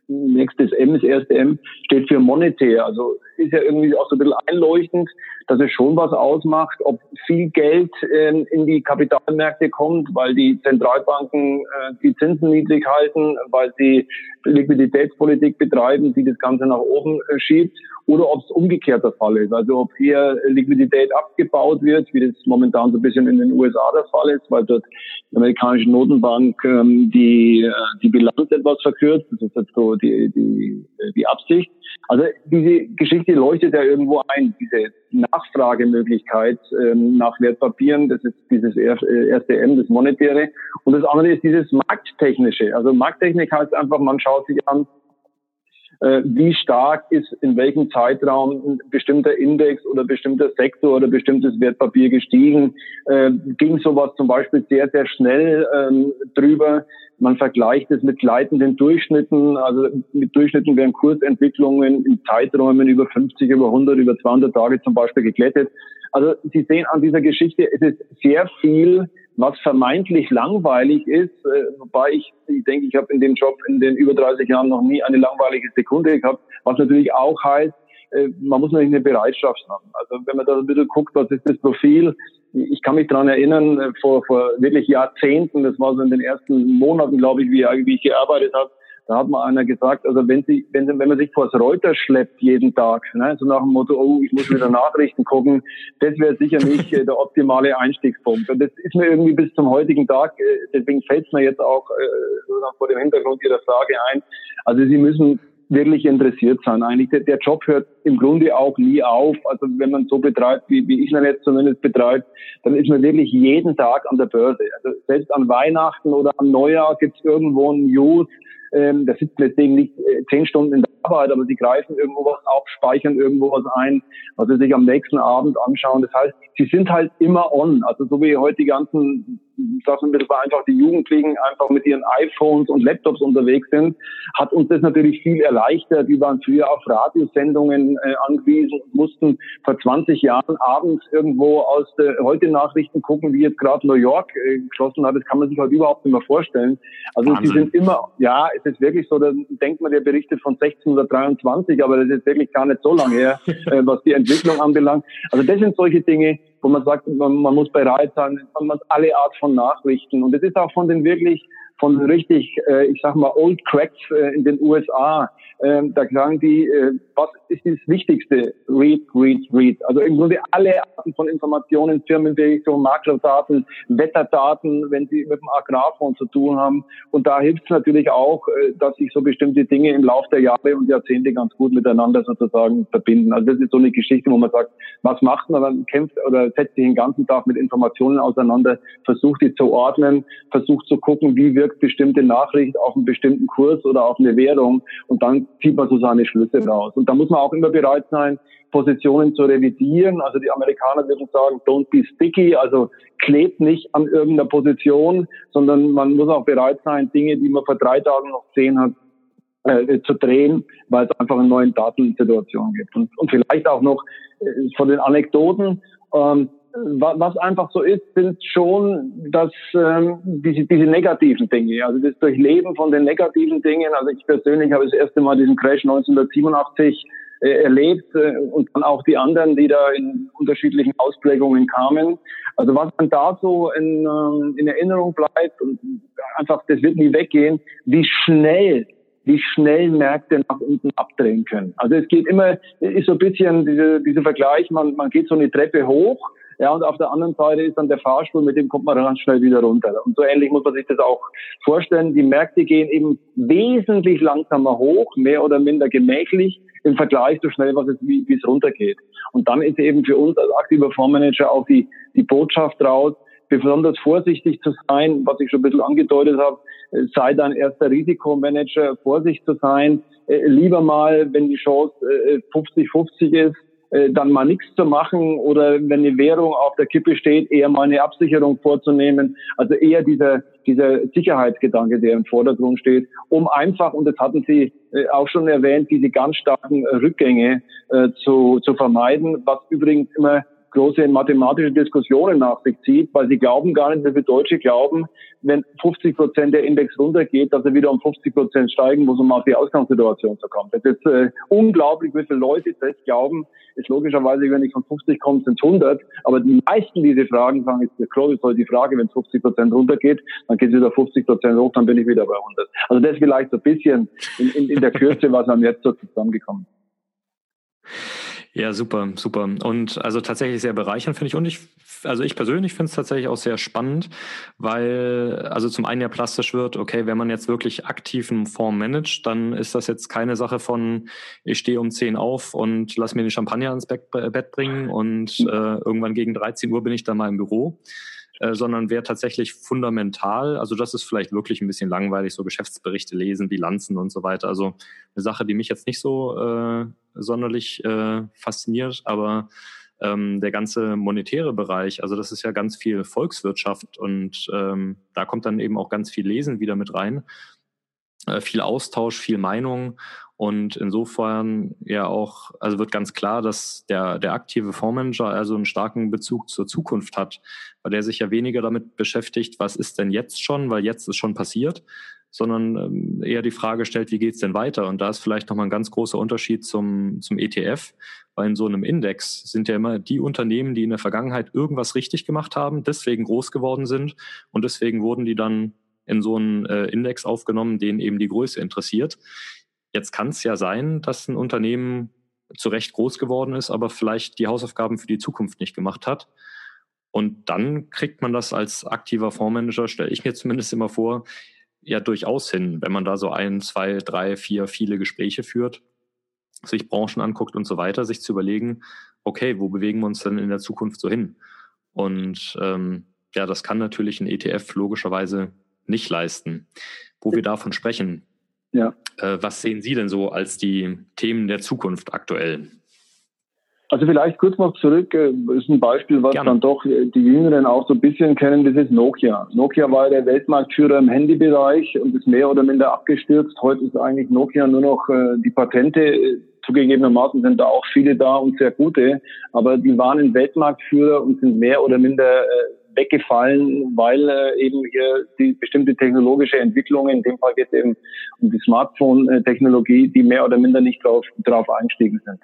nächstes M, das erste M, steht für monetär. Also ist ja irgendwie auch so ein bisschen einleuchtend, dass es schon was ausmacht, ob viel Geld äh, in die Kapitalmärkte kommt, weil die Zentralbanken äh, die Zinsen niedrig halten, weil sie Liquiditätspolitik betreiben, die das Ganze nach oben äh, schiebt, oder ob es umgekehrt der Fall ist. Also ob hier Liquidität abgebaut wird, wie das momentan so ein bisschen in den USA der Fall ist, weil dort die amerikanische Notenbank ähm, die, äh, die Bilanz etwas verkürzt. Das ist jetzt so die, die, die Absicht. Also diese Geschichte leuchtet ja irgendwo ein, diese Nachfragemöglichkeit ähm, nach Wertpapieren, das ist dieses erste M, das Monetäre. Und das andere ist dieses Markttechnische. Also Markttechnik heißt einfach, man schaut sich an, äh, wie stark ist in welchem Zeitraum ein bestimmter Index oder bestimmter Sektor oder bestimmtes Wertpapier gestiegen. Äh, ging sowas zum Beispiel sehr, sehr schnell ähm, drüber. Man vergleicht es mit gleitenden Durchschnitten, also mit Durchschnitten werden Kursentwicklungen in Zeiträumen über 50, über 100, über 200 Tage zum Beispiel geglättet. Also Sie sehen an dieser Geschichte, es ist sehr viel was vermeintlich langweilig ist, äh, wobei ich, ich denke, ich habe in dem Job in den über 30 Jahren noch nie eine langweilige Sekunde gehabt, was natürlich auch heißt, äh, man muss natürlich eine Bereitschaft haben. Also wenn man da ein bisschen guckt, was ist das Profil, ich kann mich daran erinnern, äh, vor, vor wirklich Jahrzehnten, das war so in den ersten Monaten, glaube ich, wie, wie ich gearbeitet habe, da hat mal einer gesagt, also wenn sie, wenn, wenn man sich vors Reuter schleppt jeden Tag, ne, so nach dem Motto, oh, ich muss wieder Nachrichten gucken, das wäre sicher nicht äh, der optimale Einstiegspunkt. Und das ist mir irgendwie bis zum heutigen Tag, äh, deswegen fällt es mir jetzt auch äh, vor dem Hintergrund Ihrer Frage ein. Also Sie müssen wirklich interessiert sein. Eigentlich der, der, Job hört im Grunde auch nie auf. Also wenn man so betreibt, wie, wie ich ihn jetzt zumindest betreibt, dann ist man wirklich jeden Tag an der Börse. Also selbst an Weihnachten oder am Neujahr gibt es irgendwo ein News, ähm, da sitzen deswegen nicht äh, zehn Stunden in der Arbeit, aber sie greifen irgendwo was auf, speichern irgendwo was ein, was sie sich am nächsten Abend anschauen. Das heißt, sie sind halt immer on. Also so wie heute die ganzen Sachen ein bisschen einfach die Jugendlichen einfach mit ihren iPhones und Laptops unterwegs sind, hat uns das natürlich viel erleichtert. Wir waren früher auf Radiosendungen äh, angewiesen und mussten vor 20 Jahren abends irgendwo aus der heute Nachrichten gucken, wie jetzt gerade New York äh, geschlossen hat. Das kann man sich heute überhaupt nicht mehr vorstellen. Also Wahnsinn. sie sind immer, ja, es ist wirklich so, da denkt man, der berichtet von 1623, aber das ist wirklich gar nicht so lange her, äh, was die Entwicklung anbelangt. Also das sind solche Dinge, wo man sagt, man, man muss bereit sein, man hat alle Art von Nachrichten. Und es ist auch von den wirklich von richtig, äh, ich sag mal, Old Cracks äh, in den USA. Ähm, da sagen die, äh, was ist das Wichtigste? Read, read, read. Also im Grunde alle Arten von Informationen, Firmenberichte, Maklerdaten, Wetterdaten, wenn sie mit dem Agrarfonds zu tun haben. Und da hilft es natürlich auch, äh, dass sich so bestimmte Dinge im Laufe der Jahre und Jahrzehnte ganz gut miteinander sozusagen verbinden. Also das ist so eine Geschichte, wo man sagt, was macht man? Man kämpft oder setzt sich den ganzen Tag mit Informationen auseinander, versucht die zu ordnen, versucht zu gucken, wie wirkt wirkt bestimmte Nachricht auf einen bestimmten Kurs oder auf eine Währung und dann zieht man so seine Schlüsse raus. Und da muss man auch immer bereit sein, Positionen zu revidieren. Also die Amerikaner würden sagen, don't be sticky, also klebt nicht an irgendeiner Position, sondern man muss auch bereit sein, Dinge, die man vor drei Tagen noch gesehen hat, äh, zu drehen, weil es einfach in neuen Datensituationen gibt. Und, und vielleicht auch noch äh, von den Anekdoten, ähm, was einfach so ist, sind schon das, ähm, diese, diese negativen Dinge, also das Durchleben von den negativen Dingen. Also ich persönlich habe das erste Mal diesen Crash 1987 äh, erlebt äh, und dann auch die anderen, die da in unterschiedlichen Ausprägungen kamen. Also was dann da so in, äh, in Erinnerung bleibt und einfach, das wird nie weggehen, wie schnell wie schnell Märkte nach unten abdrehen können. Also es geht immer, ist so ein bisschen diese, dieser Vergleich, man, man geht so eine Treppe hoch, ja, und auf der anderen Seite ist dann der Fahrstuhl, mit dem kommt man ganz schnell wieder runter. Und so ähnlich muss man sich das auch vorstellen. Die Märkte gehen eben wesentlich langsamer hoch, mehr oder minder gemächlich im Vergleich so schnell, was es, wie, wie es runtergeht. Und dann ist eben für uns als aktiver Fondsmanager auch die, die Botschaft raus, besonders vorsichtig zu sein, was ich schon ein bisschen angedeutet habe, äh, sei dein erster Risikomanager, vorsichtig zu sein, äh, lieber mal, wenn die Chance 50-50 äh, ist, äh, dann mal nichts zu machen oder wenn eine Währung auf der Kippe steht, eher mal eine Absicherung vorzunehmen. Also eher dieser, dieser Sicherheitsgedanke, der im Vordergrund steht, um einfach, und das hatten Sie äh, auch schon erwähnt, diese ganz starken Rückgänge äh, zu, zu vermeiden, was übrigens immer große mathematische Diskussionen nach sich zieht, weil sie glauben gar nicht, wie viele Deutsche glauben, wenn 50 Prozent der Index runtergeht, dass er wieder um 50 Prozent steigen muss, um auf die Ausgangssituation zu kommen. Das ist äh, unglaublich, wie viele Leute das glauben. Ist logischerweise, wenn ich von 50 komme, sind es 100. Aber die meisten diese Fragen sagen, ist klar, ist die Frage, wenn 50 Prozent runtergeht, dann geht es wieder 50 Prozent hoch, dann bin ich wieder bei 100. Also das vielleicht so ein bisschen in, in, in der Kürze, was am jetzt so zusammengekommen ist. Ja, super, super. Und also tatsächlich sehr bereichernd finde ich. Und ich, also ich persönlich finde es tatsächlich auch sehr spannend, weil also zum einen ja plastisch wird, okay, wenn man jetzt wirklich aktiv einen Fonds managt, dann ist das jetzt keine Sache von, ich stehe um 10 auf und lass mir den Champagner ins Bett, Bett bringen und äh, irgendwann gegen 13 Uhr bin ich dann mal im Büro äh, sondern wäre tatsächlich fundamental. Also das ist vielleicht wirklich ein bisschen langweilig, so Geschäftsberichte lesen, Bilanzen und so weiter. Also eine Sache, die mich jetzt nicht so äh, sonderlich äh, fasziniert, aber ähm, der ganze monetäre Bereich, also das ist ja ganz viel Volkswirtschaft und ähm, da kommt dann eben auch ganz viel Lesen wieder mit rein. Äh, viel Austausch, viel Meinung und insofern ja auch, also wird ganz klar, dass der, der aktive Fondsmanager also einen starken Bezug zur Zukunft hat, weil der sich ja weniger damit beschäftigt, was ist denn jetzt schon, weil jetzt ist schon passiert, sondern ähm, eher die Frage stellt, wie geht's denn weiter? Und da ist vielleicht nochmal ein ganz großer Unterschied zum, zum ETF, weil in so einem Index sind ja immer die Unternehmen, die in der Vergangenheit irgendwas richtig gemacht haben, deswegen groß geworden sind und deswegen wurden die dann in so einen äh, Index aufgenommen, den eben die Größe interessiert. Jetzt kann es ja sein, dass ein Unternehmen zu Recht groß geworden ist, aber vielleicht die Hausaufgaben für die Zukunft nicht gemacht hat. Und dann kriegt man das als aktiver Fondsmanager, stelle ich mir zumindest immer vor, ja durchaus hin, wenn man da so ein, zwei, drei, vier, viele Gespräche führt, sich Branchen anguckt und so weiter, sich zu überlegen, okay, wo bewegen wir uns denn in der Zukunft so hin? Und ähm, ja, das kann natürlich ein ETF logischerweise nicht leisten. Wo wir davon sprechen, ja. Äh, was sehen Sie denn so als die Themen der Zukunft aktuell? Also vielleicht kurz noch zurück, das äh, ist ein Beispiel, was Gerne. dann doch die Jüngeren auch so ein bisschen kennen, das ist Nokia. Nokia war der Weltmarktführer im Handybereich und ist mehr oder minder abgestürzt. Heute ist eigentlich Nokia nur noch äh, die Patente. Zugegebenermaßen sind da auch viele da und sehr gute, aber die waren ein Weltmarktführer und sind mehr oder minder weggefallen, weil äh, eben hier die bestimmte technologische Entwicklungen, in dem Fall geht es eben um die Smartphone-Technologie, die mehr oder minder nicht drauf, drauf eingestiegen sind.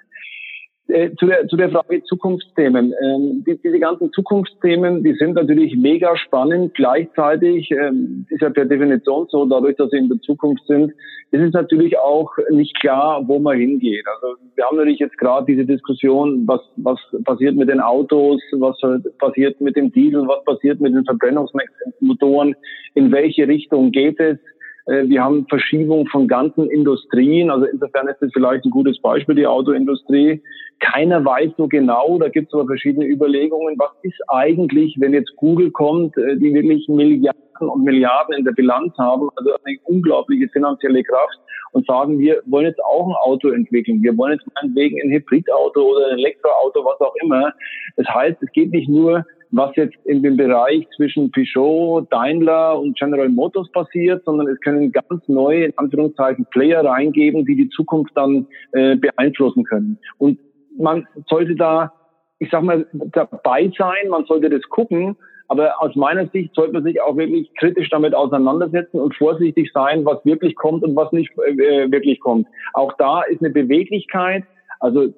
Äh, zu, der, zu der Frage Zukunftsthemen. Ähm, die, diese ganzen Zukunftsthemen, die sind natürlich mega spannend. Gleichzeitig ähm, ist ja per Definition so, dadurch, dass sie in der Zukunft sind, ist es natürlich auch nicht klar, wo man hingeht. Also wir haben natürlich jetzt gerade diese Diskussion, was, was passiert mit den Autos, was passiert mit dem Diesel, was passiert mit den Verbrennungsmotoren, in welche Richtung geht es. Äh, wir haben Verschiebung von ganzen Industrien. Also insofern ist das vielleicht ein gutes Beispiel, die Autoindustrie. Keiner weiß so genau, da gibt es aber verschiedene Überlegungen, was ist eigentlich, wenn jetzt Google kommt, äh, die wirklich Milliarden und Milliarden in der Bilanz haben, also eine unglaubliche finanzielle Kraft und sagen, wir wollen jetzt auch ein Auto entwickeln. Wir wollen jetzt meinetwegen ein Hybridauto oder ein Elektroauto, was auch immer. Das heißt, es geht nicht nur was jetzt in dem Bereich zwischen Peugeot, Daimler und General Motors passiert, sondern es können ganz neue, in Anführungszeichen, Player reingeben, die die Zukunft dann äh, beeinflussen können. Und man sollte da, ich sag mal, dabei sein, man sollte das gucken, aber aus meiner Sicht sollte man sich auch wirklich kritisch damit auseinandersetzen und vorsichtig sein, was wirklich kommt und was nicht äh, wirklich kommt. Auch da ist eine Beweglichkeit. Also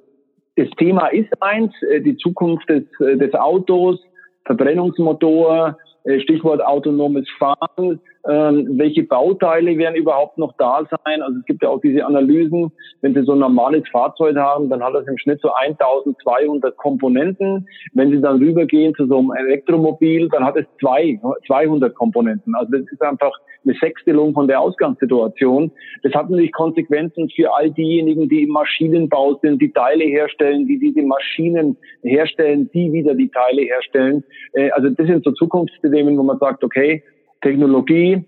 das Thema ist eins, äh, die Zukunft des, äh, des Autos, Verbrennungsmotor, äh, Stichwort autonomes Fahren, ähm, welche Bauteile werden überhaupt noch da sein? Also es gibt ja auch diese Analysen, wenn Sie so ein normales Fahrzeug haben, dann hat das im Schnitt so 1200 Komponenten. Wenn Sie dann rübergehen zu so einem Elektromobil, dann hat es zwei, 200 Komponenten. Also das ist einfach eine Sechstelung von der Ausgangssituation. Das hat natürlich Konsequenzen für all diejenigen, die im Maschinenbau sind, die Teile herstellen, die diese Maschinen herstellen, die wieder die Teile herstellen. Äh, also das sind so Zukunftsthemen, wo man sagt, okay, Technologie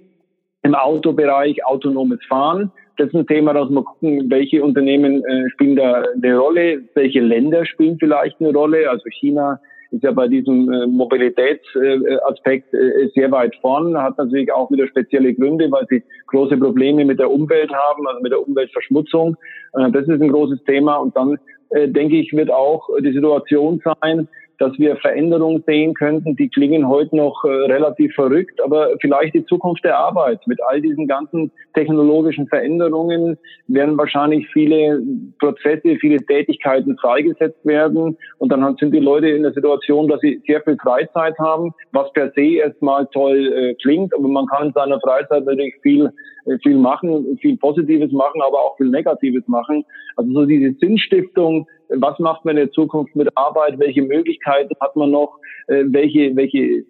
im Autobereich, autonomes Fahren. Das ist ein Thema, da muss man gucken, welche Unternehmen äh, spielen da eine Rolle, welche Länder spielen vielleicht eine Rolle. Also China ist ja bei diesem äh, Mobilitätsaspekt äh, sehr weit vorn, hat natürlich auch wieder spezielle Gründe, weil sie große Probleme mit der Umwelt haben, also mit der Umweltverschmutzung. Das ist ein großes Thema. Und dann, denke ich, wird auch die Situation sein, dass wir Veränderungen sehen könnten, die klingen heute noch äh, relativ verrückt, aber vielleicht die Zukunft der Arbeit. Mit all diesen ganzen technologischen Veränderungen werden wahrscheinlich viele Prozesse, viele Tätigkeiten freigesetzt werden und dann sind die Leute in der Situation, dass sie sehr viel Freizeit haben, was per se erstmal toll äh, klingt, aber man kann in seiner Freizeit natürlich viel äh, viel machen, viel Positives machen, aber auch viel Negatives machen. Also so diese Sinnstiftung, was macht man in der Zukunft mit Arbeit, welche Möglichkeiten hat man noch, äh, welche, welche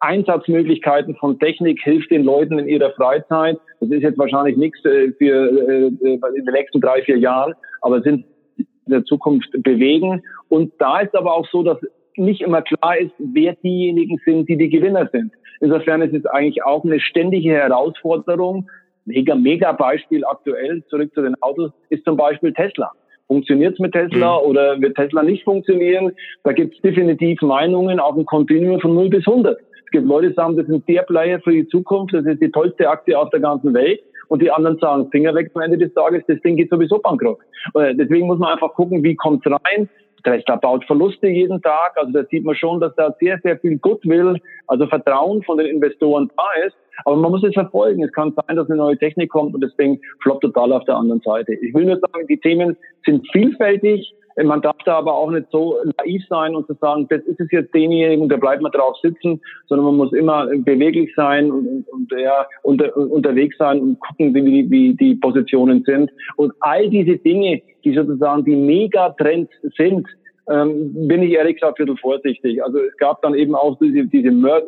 Einsatzmöglichkeiten von Technik hilft den Leuten in ihrer Freizeit. Das ist jetzt wahrscheinlich nichts äh, für in den nächsten drei, vier Jahren, aber sind in der Zukunft bewegen. Und da ist aber auch so, dass nicht immer klar ist, wer diejenigen sind, die die Gewinner sind. Insofern ist es eigentlich auch eine ständige Herausforderung. Mega, mega Beispiel aktuell, zurück zu den Autos, ist zum Beispiel Tesla. Funktioniert es mit Tesla mhm. oder wird Tesla nicht funktionieren? Da gibt es definitiv Meinungen auf einem Kontinuum von 0 bis 100. Es gibt Leute, die sagen, das sind der Player für die Zukunft, das ist die tollste Aktie auf der ganzen Welt. Und die anderen sagen, Finger weg am Ende des Tages, das Ding geht sowieso bankrott. Deswegen muss man einfach gucken, wie kommt's rein, Tesla baut Verluste jeden Tag. Also da sieht man schon, dass da sehr, sehr viel Goodwill, also Vertrauen von den Investoren da ist. Aber man muss es verfolgen. Es kann sein, dass eine neue Technik kommt und Ding floppt total auf der anderen Seite. Ich will nur sagen, die Themen sind vielfältig. Man darf da aber auch nicht so naiv sein und zu sagen, das ist es jetzt denjenigen, da bleibt man drauf sitzen, sondern man muss immer beweglich sein und, und, ja, unter, unterwegs sein und gucken, wie, wie die Positionen sind. Und all diese Dinge, die sozusagen die Megatrends sind, ähm, bin ich ehrlich gesagt ein bisschen vorsichtig. Also es gab dann eben auch diese, diese Mör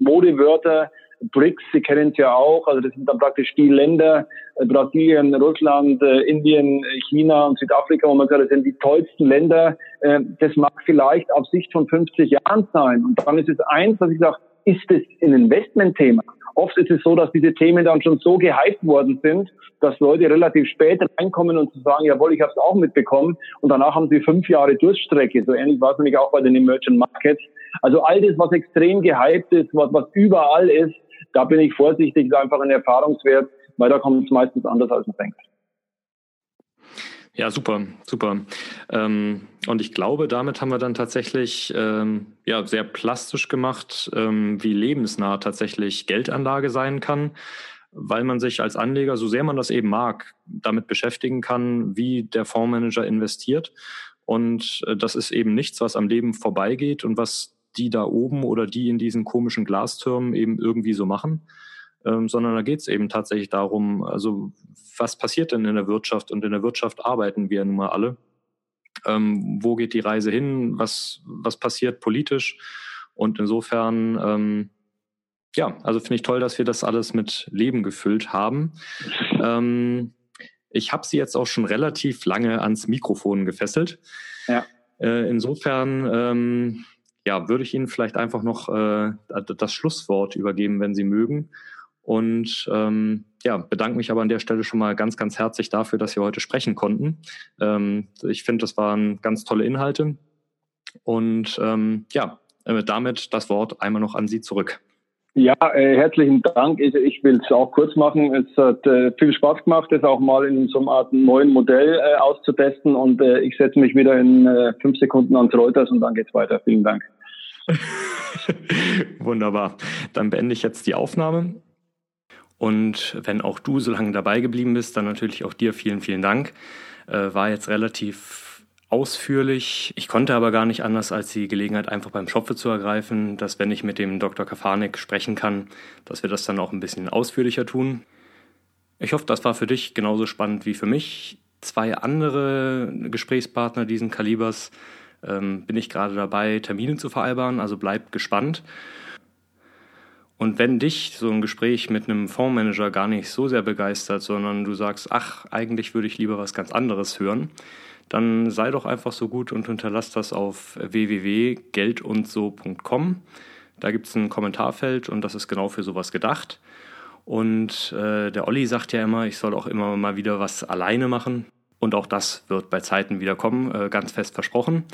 Modewörter, BRICS, Sie kennen es ja auch, also das sind dann praktisch die Länder, äh, Brasilien, Russland, äh, Indien, China und Südafrika, wo man sagt, das sind die tollsten Länder. Äh, das mag vielleicht auf Sicht von 50 Jahren sein. Und dann ist es eins, dass ich sage, ist es ein Investmentthema? Oft ist es so, dass diese Themen dann schon so gehypt worden sind, dass Leute relativ spät reinkommen und zu sagen, jawohl, ich habe es auch mitbekommen. Und danach haben sie fünf Jahre Durststrecke. So ähnlich war es nämlich auch bei den Emerging Markets. Also all das, was extrem gehypt ist, was, was überall ist, da bin ich vorsichtig, ist einfach ein Erfahrungswert, weil da kommt es meistens anders, als man denkt. Ja, super, super. Ähm, und ich glaube, damit haben wir dann tatsächlich ähm, ja, sehr plastisch gemacht, ähm, wie lebensnah tatsächlich Geldanlage sein kann, weil man sich als Anleger, so sehr man das eben mag, damit beschäftigen kann, wie der Fondsmanager investiert. Und äh, das ist eben nichts, was am Leben vorbeigeht und was die da oben oder die in diesen komischen Glastürmen eben irgendwie so machen, ähm, sondern da geht es eben tatsächlich darum, also was passiert denn in der Wirtschaft und in der Wirtschaft arbeiten wir nun mal alle. Ähm, wo geht die Reise hin? Was, was passiert politisch? Und insofern, ähm, ja, also finde ich toll, dass wir das alles mit Leben gefüllt haben. Ähm, ich habe sie jetzt auch schon relativ lange ans Mikrofon gefesselt. Ja. Äh, insofern ähm, ja, würde ich Ihnen vielleicht einfach noch äh, das Schlusswort übergeben, wenn Sie mögen. Und ähm, ja, bedanke mich aber an der Stelle schon mal ganz, ganz herzlich dafür, dass wir heute sprechen konnten. Ähm, ich finde, das waren ganz tolle Inhalte. Und ähm, ja, äh, damit das Wort einmal noch an Sie zurück. Ja, äh, herzlichen Dank. Ich, ich will es auch kurz machen. Es hat äh, viel Spaß gemacht, das auch mal in so einer Art neuen Modell äh, auszutesten. Und äh, ich setze mich wieder in äh, fünf Sekunden ans Reuters und dann geht's weiter. Vielen Dank. Wunderbar. Dann beende ich jetzt die Aufnahme. Und wenn auch du so lange dabei geblieben bist, dann natürlich auch dir vielen, vielen Dank. Äh, war jetzt relativ ausführlich. Ich konnte aber gar nicht anders, als die Gelegenheit einfach beim Schopfe zu ergreifen, dass wenn ich mit dem Dr. Kafanik sprechen kann, dass wir das dann auch ein bisschen ausführlicher tun. Ich hoffe, das war für dich genauso spannend wie für mich. Zwei andere Gesprächspartner diesen Kalibers ähm, bin ich gerade dabei, Termine zu vereinbaren, also bleib gespannt. Und wenn dich so ein Gespräch mit einem Fondsmanager gar nicht so sehr begeistert, sondern du sagst, ach, eigentlich würde ich lieber was ganz anderes hören, dann sei doch einfach so gut und hinterlass das auf www.geldundso.com. Da gibt es ein Kommentarfeld und das ist genau für sowas gedacht. Und äh, der Olli sagt ja immer, ich soll auch immer mal wieder was alleine machen. Und auch das wird bei Zeiten wieder kommen, äh, ganz fest versprochen.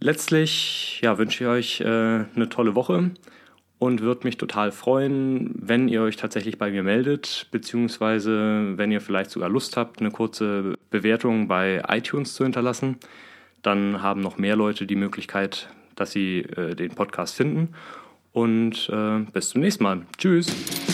Letztlich ja, wünsche ich euch äh, eine tolle Woche und würde mich total freuen, wenn ihr euch tatsächlich bei mir meldet, beziehungsweise wenn ihr vielleicht sogar Lust habt, eine kurze Bewertung bei iTunes zu hinterlassen. Dann haben noch mehr Leute die Möglichkeit, dass sie äh, den Podcast finden. Und äh, bis zum nächsten Mal. Tschüss.